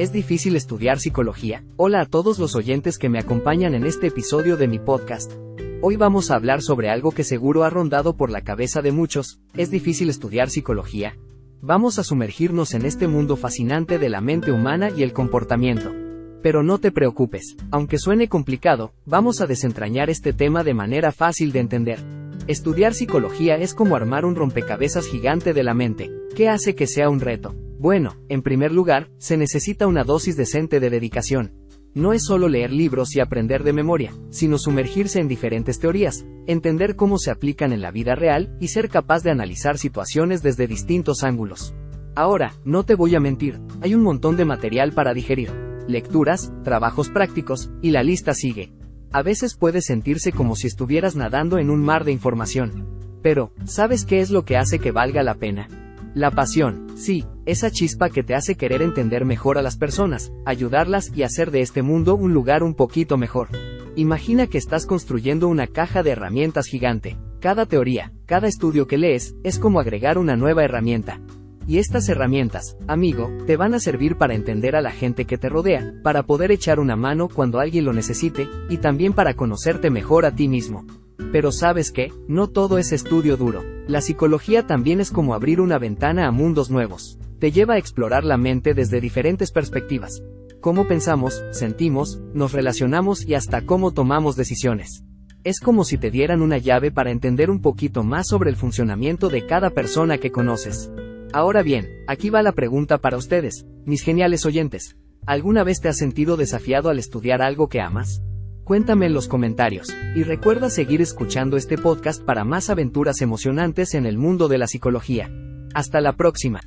¿Es difícil estudiar psicología? Hola a todos los oyentes que me acompañan en este episodio de mi podcast. Hoy vamos a hablar sobre algo que seguro ha rondado por la cabeza de muchos, ¿es difícil estudiar psicología? Vamos a sumergirnos en este mundo fascinante de la mente humana y el comportamiento. Pero no te preocupes, aunque suene complicado, vamos a desentrañar este tema de manera fácil de entender. Estudiar psicología es como armar un rompecabezas gigante de la mente. ¿Qué hace que sea un reto? Bueno, en primer lugar, se necesita una dosis decente de dedicación. No es solo leer libros y aprender de memoria, sino sumergirse en diferentes teorías, entender cómo se aplican en la vida real y ser capaz de analizar situaciones desde distintos ángulos. Ahora, no te voy a mentir, hay un montón de material para digerir. Lecturas, trabajos prácticos, y la lista sigue. A veces puede sentirse como si estuvieras nadando en un mar de información. Pero, ¿sabes qué es lo que hace que valga la pena? La pasión, sí, esa chispa que te hace querer entender mejor a las personas, ayudarlas y hacer de este mundo un lugar un poquito mejor. Imagina que estás construyendo una caja de herramientas gigante. Cada teoría, cada estudio que lees, es como agregar una nueva herramienta. Y estas herramientas, amigo, te van a servir para entender a la gente que te rodea, para poder echar una mano cuando alguien lo necesite, y también para conocerte mejor a ti mismo. Pero sabes qué, no todo es estudio duro. La psicología también es como abrir una ventana a mundos nuevos. Te lleva a explorar la mente desde diferentes perspectivas. Cómo pensamos, sentimos, nos relacionamos y hasta cómo tomamos decisiones. Es como si te dieran una llave para entender un poquito más sobre el funcionamiento de cada persona que conoces. Ahora bien, aquí va la pregunta para ustedes, mis geniales oyentes. ¿Alguna vez te has sentido desafiado al estudiar algo que amas? Cuéntame en los comentarios, y recuerda seguir escuchando este podcast para más aventuras emocionantes en el mundo de la psicología. Hasta la próxima.